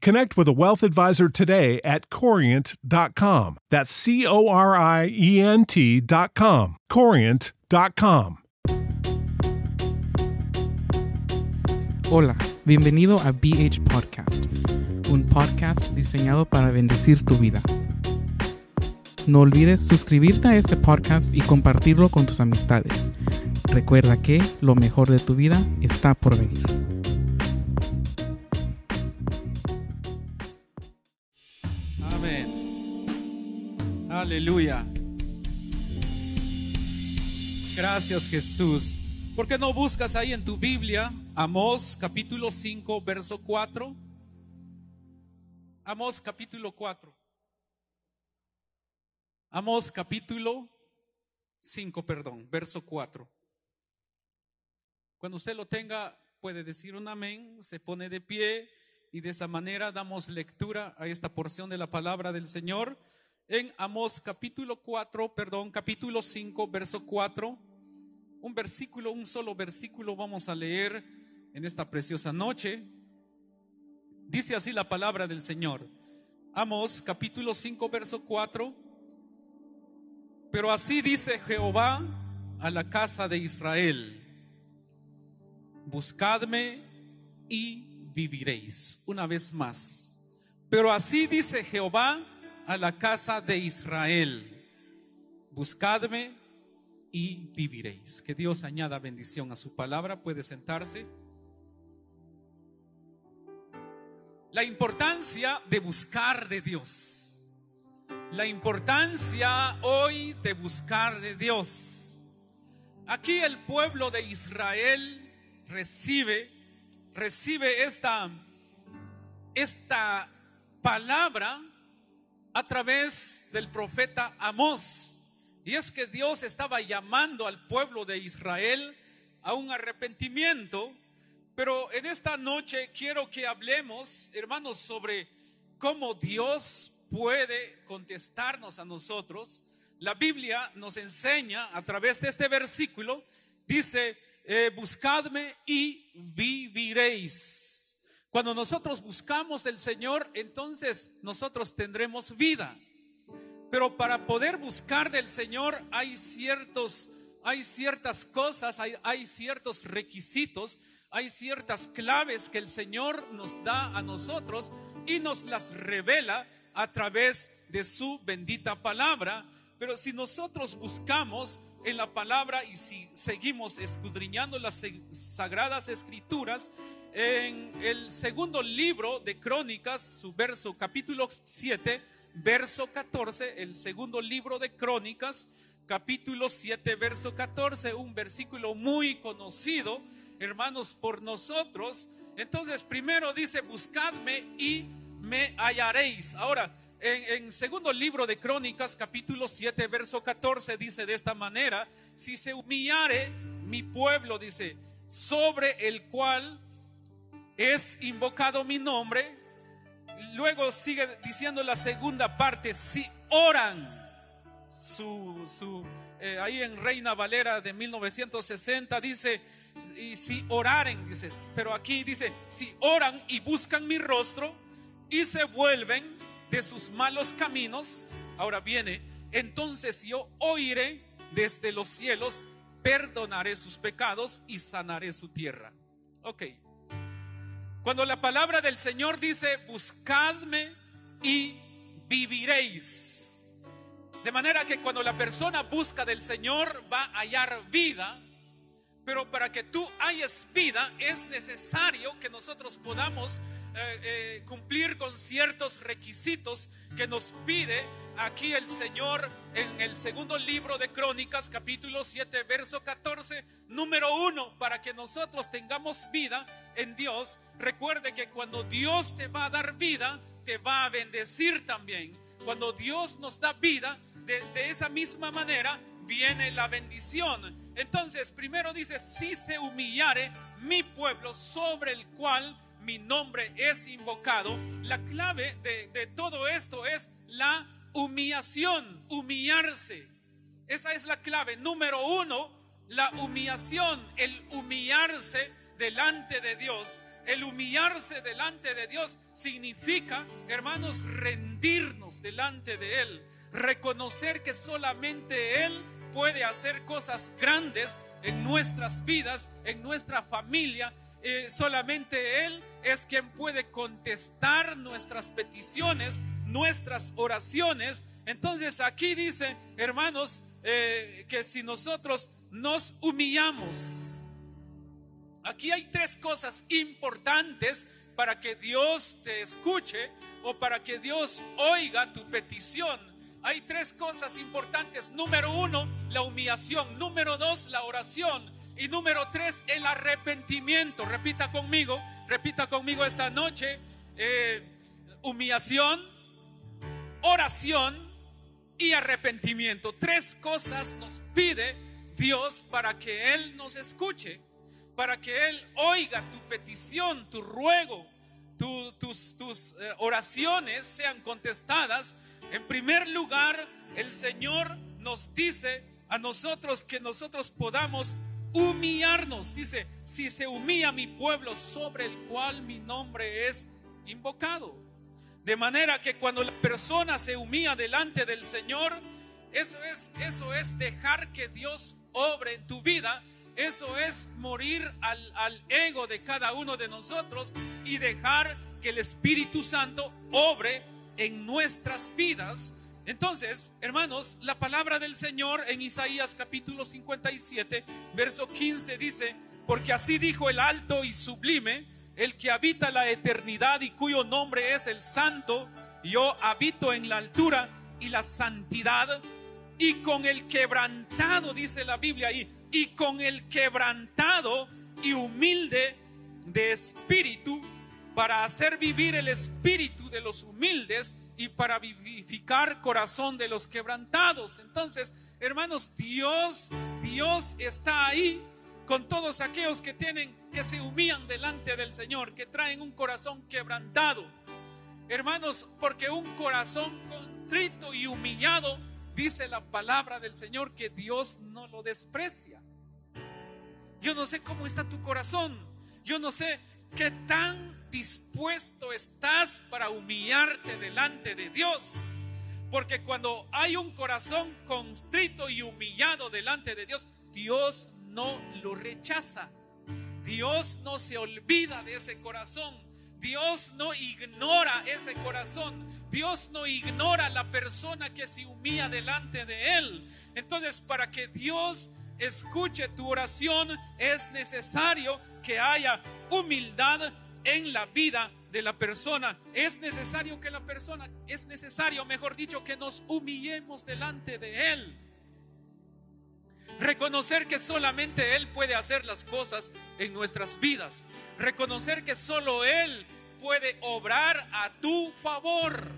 connect with a wealth advisor today at corient.com. That's C O R I E N T.com. Corient.com. Hola, bienvenido a BH Podcast, un podcast diseñado para bendecir tu vida. No olvides suscribirte a este podcast y compartirlo con tus amistades. Recuerda que lo mejor de tu vida está por venir. Aleluya. Gracias Jesús. ¿Por qué no buscas ahí en tu Biblia Amós capítulo 5, verso 4? Amós capítulo 4. Amós capítulo 5, perdón, verso 4. Cuando usted lo tenga, puede decir un amén, se pone de pie y de esa manera damos lectura a esta porción de la palabra del Señor en Amós capítulo 4, perdón, capítulo 5, verso 4. Un versículo, un solo versículo vamos a leer en esta preciosa noche. Dice así la palabra del Señor. Amós capítulo 5, verso 4. Pero así dice Jehová a la casa de Israel. Buscadme y viviréis. Una vez más. Pero así dice Jehová a la casa de Israel. Buscadme y viviréis. Que Dios añada bendición a su palabra. Puede sentarse. La importancia de buscar de Dios. La importancia hoy de buscar de Dios. Aquí el pueblo de Israel recibe recibe esta esta palabra a través del profeta Amós. Y es que Dios estaba llamando al pueblo de Israel a un arrepentimiento. Pero en esta noche quiero que hablemos, hermanos, sobre cómo Dios puede contestarnos a nosotros. La Biblia nos enseña a través de este versículo, dice, eh, buscadme y viviréis. Cuando nosotros buscamos del Señor, entonces nosotros tendremos vida. Pero para poder buscar del Señor hay ciertos, hay ciertas cosas, hay, hay ciertos requisitos, hay ciertas claves que el Señor nos da a nosotros y nos las revela a través de su bendita palabra. Pero si nosotros buscamos en la palabra y si seguimos escudriñando las sagradas escrituras, en el segundo libro de Crónicas, su verso capítulo 7, verso 14, el segundo libro de Crónicas, capítulo 7, verso 14, un versículo muy conocido, hermanos, por nosotros. Entonces, primero dice, buscadme y me hallaréis. Ahora, en, en, segundo libro de Crónicas, capítulo 7, verso 14, dice de esta manera, si se humillare mi pueblo, dice, sobre el cual es invocado mi nombre, luego sigue diciendo la segunda parte, si oran, su, eh, ahí en Reina Valera de 1960 dice, y si oraren, dices, pero aquí dice, si oran y buscan mi rostro y se vuelven de sus malos caminos, ahora viene, entonces yo oiré desde los cielos, perdonaré sus pecados y sanaré su tierra. Ok. Cuando la palabra del Señor dice, buscadme y viviréis. De manera que cuando la persona busca del Señor va a hallar vida, pero para que tú hayas vida es necesario que nosotros podamos eh, eh, cumplir con ciertos requisitos que nos pide aquí el Señor en el segundo libro de Crónicas, capítulo 7, verso 14, número 1, para que nosotros tengamos vida en Dios. Recuerde que cuando Dios te va a dar vida, te va a bendecir también. Cuando Dios nos da vida, de, de esa misma manera viene la bendición. Entonces, primero dice, si se humillare mi pueblo sobre el cual mi nombre es invocado. La clave de, todo esto es la humillación, humillarse. Esa es la clave. Número uno, la humillación, el humillarse delante de Dios. El humillarse delante de Dios significa, hermanos, rendirnos delante de Él, reconocer que solamente Él puede hacer cosas grandes en nuestras vidas, en nuestra familia, eh, solamente Él es quien puede contestar nuestras peticiones, nuestras oraciones. Entonces aquí dice, hermanos, eh, que si nosotros nos humillamos, aquí hay tres cosas importantes para que Dios te escuche o para que Dios oiga tu petición. Hay tres cosas importantes. Número uno, la humillación. Número dos, la oración. Y número tres, el arrepentimiento. Repita conmigo, repita conmigo esta noche. Eh, humillación, oración y arrepentimiento. Tres cosas nos pide Dios para que Él nos escuche, para que Él oiga tu petición, tu ruego, tus, tus eh, oraciones sean contestadas. En primer lugar, el Señor nos dice a nosotros que nosotros podamos humillarnos. Dice, si se humilla mi pueblo sobre el cual mi nombre es invocado. De manera que cuando la persona se humilla delante del Señor, eso es, eso es dejar que Dios obre en tu vida. Eso es morir al, al ego de cada uno de nosotros y dejar que el Espíritu Santo obre en nuestras vidas entonces, hermanos, la palabra del Señor en Isaías capítulo 57, verso 15 dice, porque así dijo el alto y sublime, el que habita la eternidad y cuyo nombre es el santo, yo habito en la altura y la santidad, y con el quebrantado, dice la Biblia ahí, y con el quebrantado y humilde de espíritu, para hacer vivir el espíritu de los humildes y para vivificar corazón de los quebrantados. Entonces, hermanos, Dios, Dios está ahí con todos aquellos que tienen, que se humillan delante del Señor, que traen un corazón quebrantado. Hermanos, porque un corazón contrito y humillado, dice la palabra del Señor, que Dios no lo desprecia. Yo no sé cómo está tu corazón. Yo no sé qué tan dispuesto estás para humillarte delante de Dios. Porque cuando hay un corazón constrito y humillado delante de Dios, Dios no lo rechaza. Dios no se olvida de ese corazón. Dios no ignora ese corazón. Dios no ignora la persona que se humilla delante de Él. Entonces, para que Dios escuche tu oración, es necesario que haya humildad en la vida de la persona. Es necesario que la persona, es necesario, mejor dicho, que nos humillemos delante de Él. Reconocer que solamente Él puede hacer las cosas en nuestras vidas. Reconocer que solo Él puede obrar a tu favor.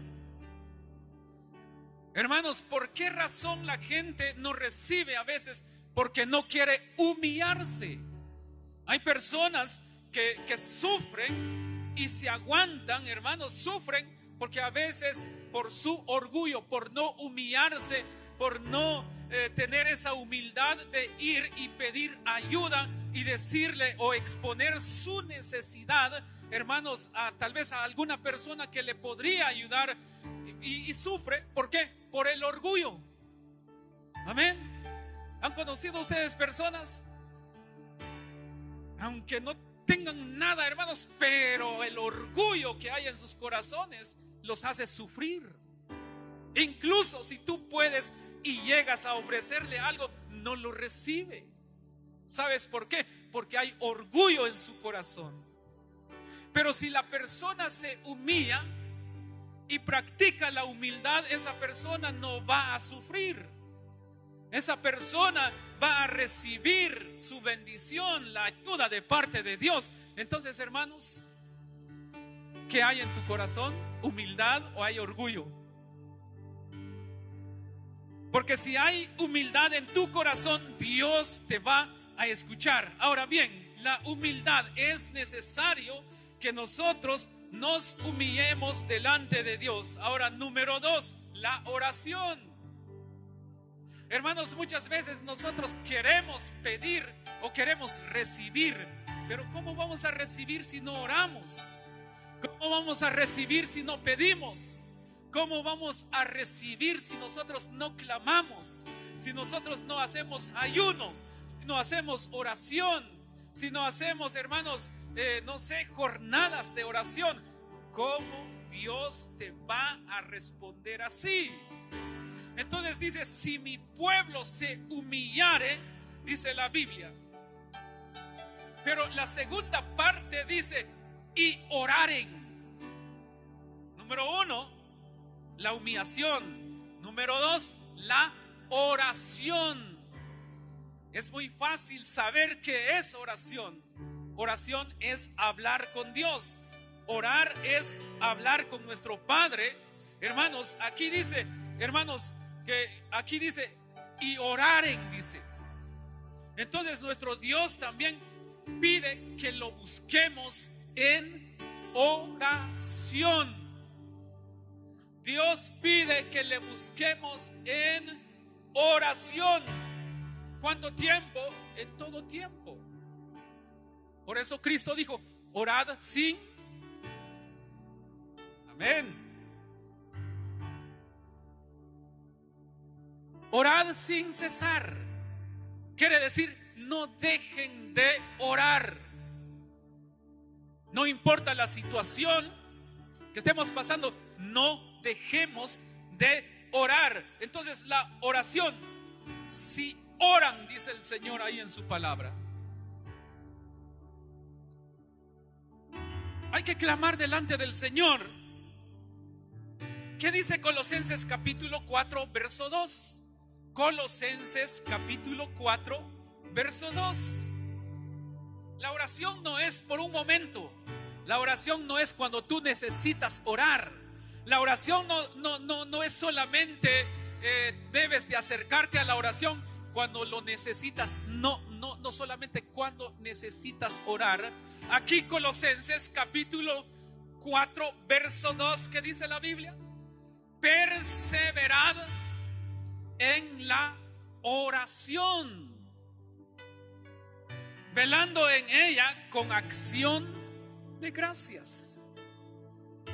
Hermanos, ¿por qué razón la gente no recibe a veces? Porque no quiere humillarse. Hay personas que, sufren y se aguantan, hermanos, sufren porque a veces por su orgullo, por no humillarse, por no eh, tener esa humildad de ir y pedir ayuda y decirle o exponer su necesidad, hermanos, a tal vez a alguna persona que le podría ayudar y, y sufre. ¿Por qué? Por el orgullo. Amén. ¿Han conocido ustedes personas? Aunque no tengan nada, hermanos, pero el orgullo que hay en sus corazones los hace sufrir. Incluso si tú puedes y llegas a ofrecerle algo, no lo recibe. ¿Sabes por qué? Porque hay orgullo en su corazón. Pero si la persona se humilla y practica la humildad, esa persona no va a sufrir. Esa persona va a recibir su bendición, la ayuda de parte de Dios. Entonces, hermanos, ¿qué hay en tu corazón? ¿Humildad o hay orgullo? Porque si hay humildad en tu corazón, Dios te va a escuchar. Ahora bien, la humildad es necesario que nosotros nos humillemos delante de Dios. Ahora, número dos, la oración. Hermanos, muchas veces nosotros queremos pedir o queremos recibir, pero ¿cómo vamos a recibir si no oramos? ¿Cómo vamos a recibir si no pedimos? ¿Cómo vamos a recibir si nosotros no clamamos? Si nosotros no hacemos ayuno, si no hacemos oración, si no hacemos, hermanos, eh, no sé, jornadas de oración. ¿Cómo Dios te va a responder así? Entonces dice, si mi pueblo se humillare, dice la Biblia. Pero la segunda parte dice, y oraren. Número uno, la humillación. Número dos, la oración. Es muy fácil saber qué es oración. Oración es hablar con Dios. Orar es hablar con nuestro Padre. Hermanos, aquí dice, hermanos, que aquí dice, y oraren, dice. Entonces nuestro Dios también pide que lo busquemos en oración. Dios pide que le busquemos en oración. ¿Cuánto tiempo? En todo tiempo. Por eso Cristo dijo, orad sin. Amén. Orad sin cesar. Quiere decir, no dejen de orar. No importa la situación que estemos pasando, no dejemos de orar. Entonces la oración, si oran, dice el Señor ahí en su palabra, hay que clamar delante del Señor. ¿Qué dice Colosenses capítulo 4, verso 2? Colosenses capítulo 4, verso 2. La oración no es por un momento. La oración no es cuando tú necesitas orar. La oración no, no, no, no es solamente eh, debes de acercarte a la oración cuando lo necesitas. No, no, no solamente cuando necesitas orar. Aquí Colosenses capítulo 4, verso 2, que dice la Biblia? Perseverad en la oración, velando en ella con acción de gracias.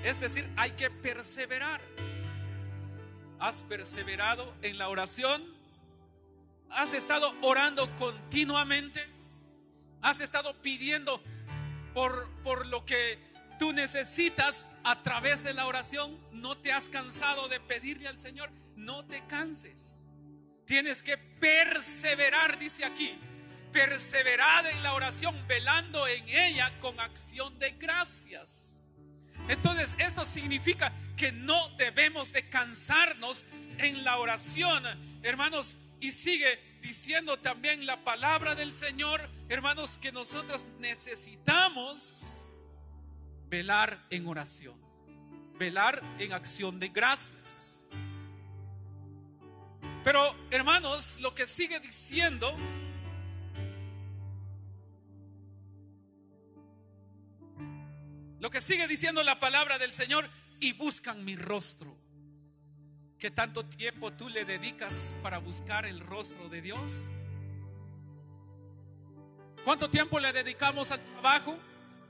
Es decir, hay que perseverar. ¿Has perseverado en la oración? ¿Has estado orando continuamente? ¿Has estado pidiendo por, por lo que tú necesitas a través de la oración? ¿No te has cansado de pedirle al Señor? No te canses. Tienes que perseverar, dice aquí. Perseverar en la oración, velando en ella con acción de gracias. Entonces, esto significa que no debemos de cansarnos en la oración, hermanos, y sigue diciendo también la palabra del Señor, hermanos, que nosotros necesitamos velar en oración, velar en acción de gracias. Pero, hermanos, lo que sigue diciendo Lo que sigue diciendo la palabra del Señor, y buscan mi rostro. ¿Qué tanto tiempo tú le dedicas para buscar el rostro de Dios? ¿Cuánto tiempo le dedicamos al trabajo?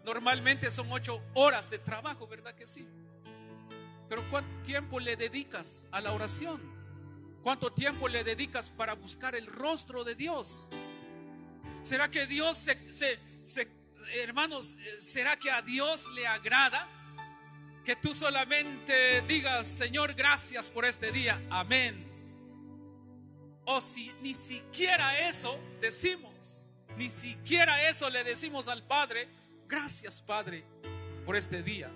Normalmente son ocho horas de trabajo, ¿verdad que sí? Pero ¿cuánto tiempo le dedicas a la oración? ¿Cuánto tiempo le dedicas para buscar el rostro de Dios? ¿Será que Dios se, hermanos, será que a Dios le agrada que tú solamente digas, Señor, gracias por este día, amén? O si ni siquiera eso decimos, ni siquiera eso le decimos al Padre, gracias Padre por este día.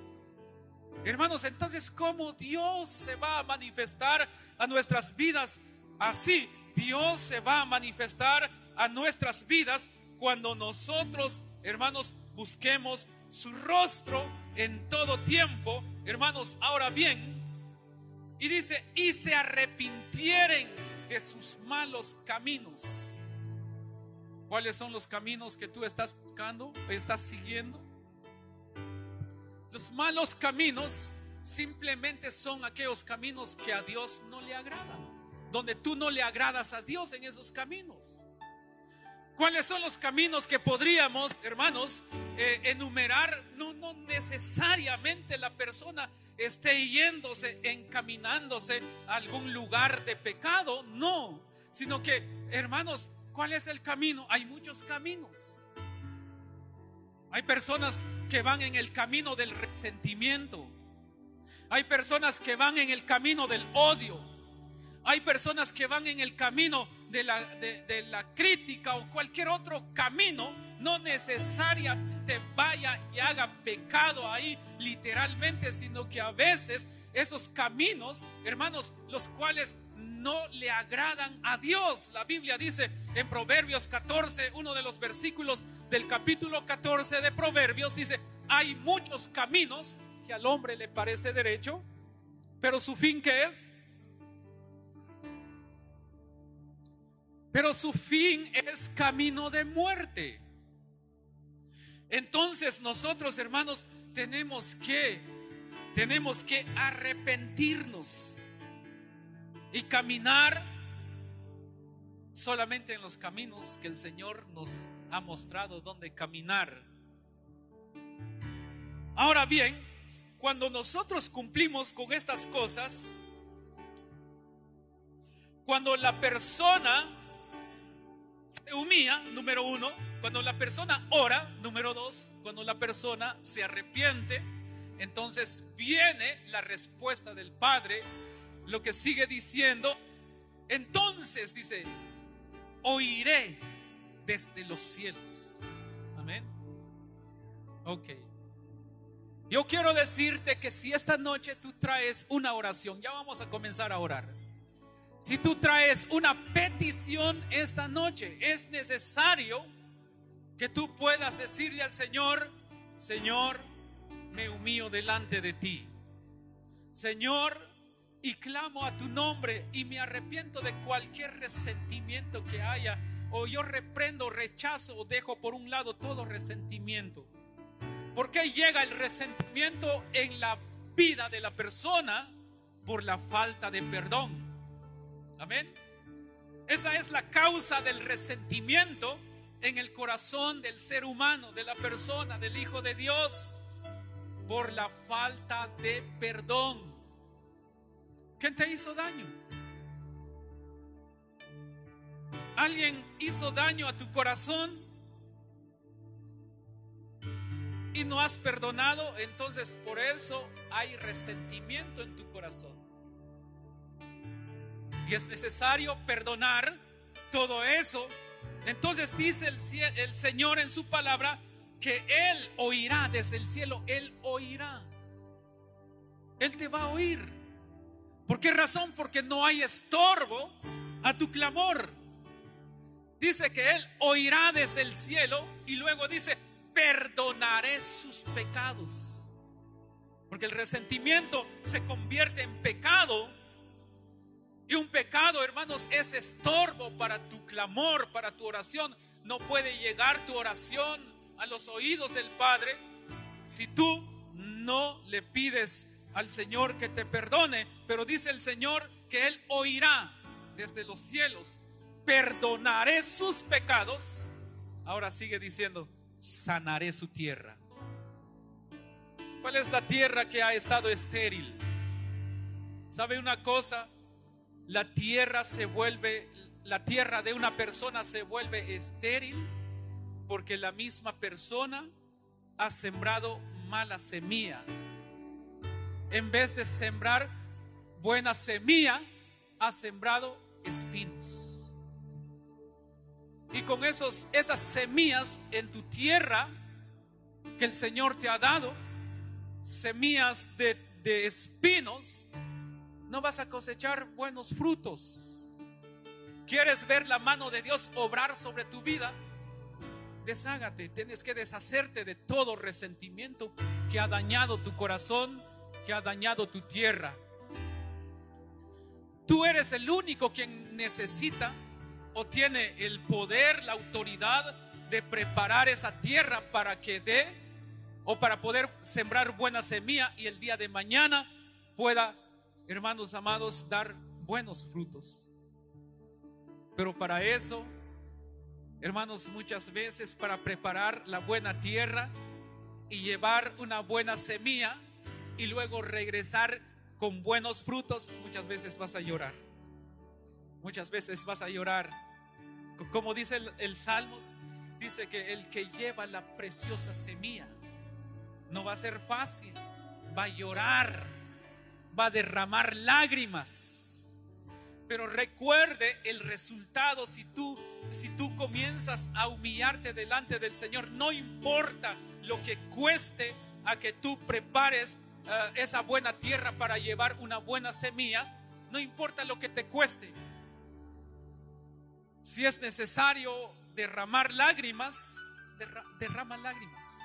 Hermanos, entonces, ¿cómo Dios se va a manifestar a nuestras vidas así? Dios se va a manifestar a nuestras vidas cuando nosotros, hermanos, busquemos su rostro en todo tiempo. Hermanos, ahora bien, y dice, y se arrepintieren de sus malos caminos. ¿Cuáles son los caminos que tú estás buscando, estás siguiendo? Los malos caminos simplemente son aquellos caminos que a Dios no le agradan, donde tú no le agradas a Dios en esos caminos. ¿Cuáles son los caminos que podríamos, hermanos, eh, enumerar? No, no necesariamente la persona esté yéndose, encaminándose a algún lugar de pecado, no, sino que, hermanos, ¿cuál es el camino? Hay muchos caminos. Hay personas que van en el camino del resentimiento. Hay personas que van en el camino del odio. Hay personas que van en el camino de la, de, la crítica o cualquier otro camino. No necesariamente vaya y haga pecado ahí literalmente, sino que a veces esos caminos, hermanos, los cuales no le agradan a Dios. La Biblia dice en Proverbios 14, uno de los versículos del capítulo 14 de Proverbios, dice, hay muchos caminos que al hombre le parece derecho, pero su fin que es? Pero su fin es camino de muerte. Entonces nosotros, hermanos, tenemos que tenemos que arrepentirnos y caminar solamente en los caminos que el Señor nos ha mostrado donde caminar. Ahora bien, cuando nosotros cumplimos con estas cosas, cuando la persona se humilla, número uno, cuando la persona ora, número dos, cuando la persona se arrepiente, entonces viene la respuesta del Padre lo que sigue diciendo, entonces dice, oiré desde los cielos. Amén. Ok. Yo quiero decirte que si esta noche tú traes una oración, ya vamos a comenzar a orar. Si tú traes una petición esta noche, es necesario que tú puedas decirle al Señor, Señor, me humillo delante de ti. Señor, y clamo a tu nombre y me arrepiento de cualquier resentimiento que haya o yo reprendo, rechazo o dejo por un lado todo resentimiento. ¿Por qué llega el resentimiento en la vida de la persona? Por la falta de perdón. Amén. Esa es la causa del resentimiento en el corazón del ser humano, de la persona, del Hijo de Dios, por la falta de perdón. ¿Quién te hizo daño? ¿Alguien hizo daño a tu corazón? Y no has perdonado, entonces por eso hay resentimiento en tu corazón. Y es necesario perdonar todo eso. Entonces dice el, Señor en su palabra que Él oirá desde el cielo, Él oirá. Él te va a oír. ¿Por qué razón? Porque no hay estorbo a tu clamor. Dice que Él oirá desde el cielo y luego dice, perdonaré sus pecados. Porque el resentimiento se convierte en pecado. Y un pecado, hermanos, es estorbo para tu clamor, para tu oración. No puede llegar tu oración a los oídos del Padre si tú no le pides al Señor que te perdone, pero dice el Señor que Él oirá desde los cielos, perdonaré sus pecados. Ahora sigue diciendo, sanaré su tierra. ¿Cuál es la tierra que ha estado estéril? ¿Sabe una cosa? La tierra se vuelve, la tierra de una persona se vuelve estéril porque la misma persona ha sembrado mala semilla. En vez de sembrar buena semilla, ha sembrado espinos. Y con esos, esas semillas en tu tierra que el Señor te ha dado, semillas de, de espinos, no vas a cosechar buenos frutos. ¿Quieres ver la mano de Dios obrar sobre tu vida? Deshágate, tienes que deshacerte de todo resentimiento que ha dañado tu corazón, que ha dañado tu tierra. Tú eres el único quien necesita o tiene el poder, la autoridad de preparar esa tierra para que dé o para poder sembrar buena semilla y el día de mañana pueda, hermanos amados, dar buenos frutos. Pero para eso, hermanos, muchas veces para preparar la buena tierra y llevar una buena semilla y luego regresar con buenos frutos, muchas veces vas a llorar. Muchas veces vas a llorar. Como dice el, el Salmos, dice que el que lleva la preciosa semilla no va a ser fácil, va a llorar, va a derramar lágrimas. Pero recuerde el resultado si tú si tú comienzas a humillarte delante del Señor, no importa lo que cueste a que tú prepares uh, esa buena tierra para llevar una buena semilla, no importa lo que te cueste. Si es necesario derramar lágrimas, derra derrama lágrimas.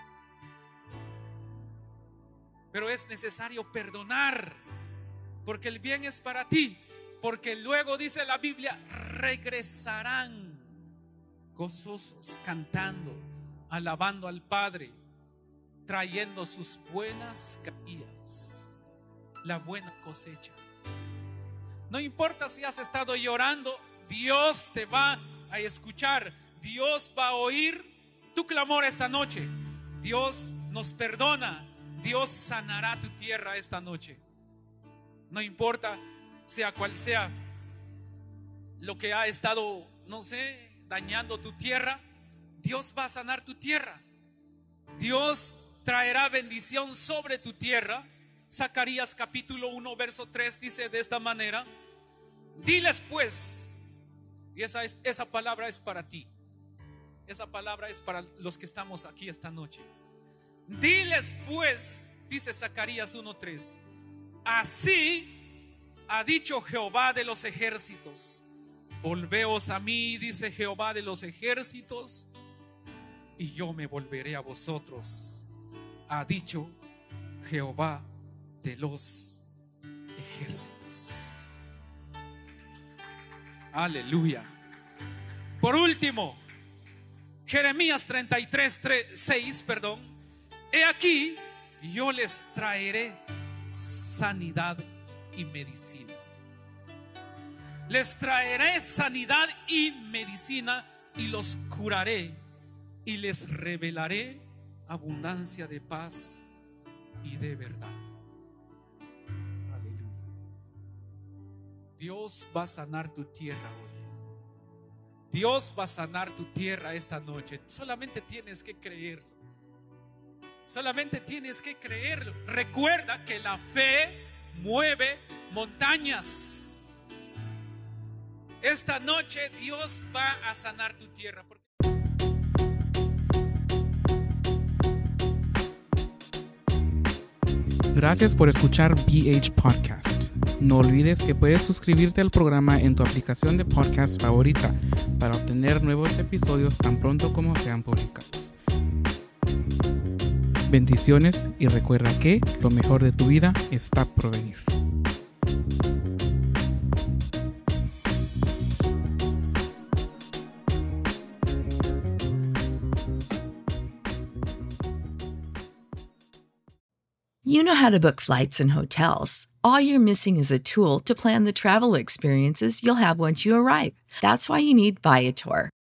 Pero es necesario perdonar, porque el bien es para ti, porque luego dice la Biblia, regresarán gozosos, cantando, alabando al Padre, trayendo sus buenas caídas, la buena cosecha. No importa si has estado llorando, Dios te va a escuchar, Dios va a oír tu clamor esta noche. Dios nos perdona, Dios sanará tu tierra esta noche. No importa sea cual sea lo que ha estado, no sé, dañando tu tierra, Dios va a sanar tu tierra. Dios traerá bendición sobre tu tierra. Zacarías capítulo 1, verso 3 dice de esta manera, diles pues, y esa, es, esa palabra es para ti, esa palabra es para los que estamos aquí esta noche. Diles pues, dice Zacarías 1.3, así ha dicho Jehová de los ejércitos, volveos a mí, dice Jehová de los ejércitos, y yo me volveré a vosotros, ha dicho Jehová de los ejércitos. Aleluya. Por último, Jeremías 33, 3, 6, perdón. He aquí, yo les traeré sanidad y medicina. Les traeré sanidad y medicina y los curaré y les revelaré abundancia de paz y de verdad. Aleluya. Dios va a sanar tu tierra hoy. Dios va a sanar tu tierra esta noche. Solamente tienes que creerlo. Solamente tienes que creerlo. Recuerda que la fe mueve montañas. Esta noche Dios va a sanar tu tierra. Gracias por escuchar BH Podcast. No olvides que puedes suscribirte al programa en tu aplicación de podcast favorita para obtener nuevos episodios tan pronto como sean publicados. Bendiciones y recuerda que lo mejor de tu vida está por venir. You know how to book flights and hotels. All you're missing is a tool to plan the travel experiences you'll have once you arrive. That's why you need Viator.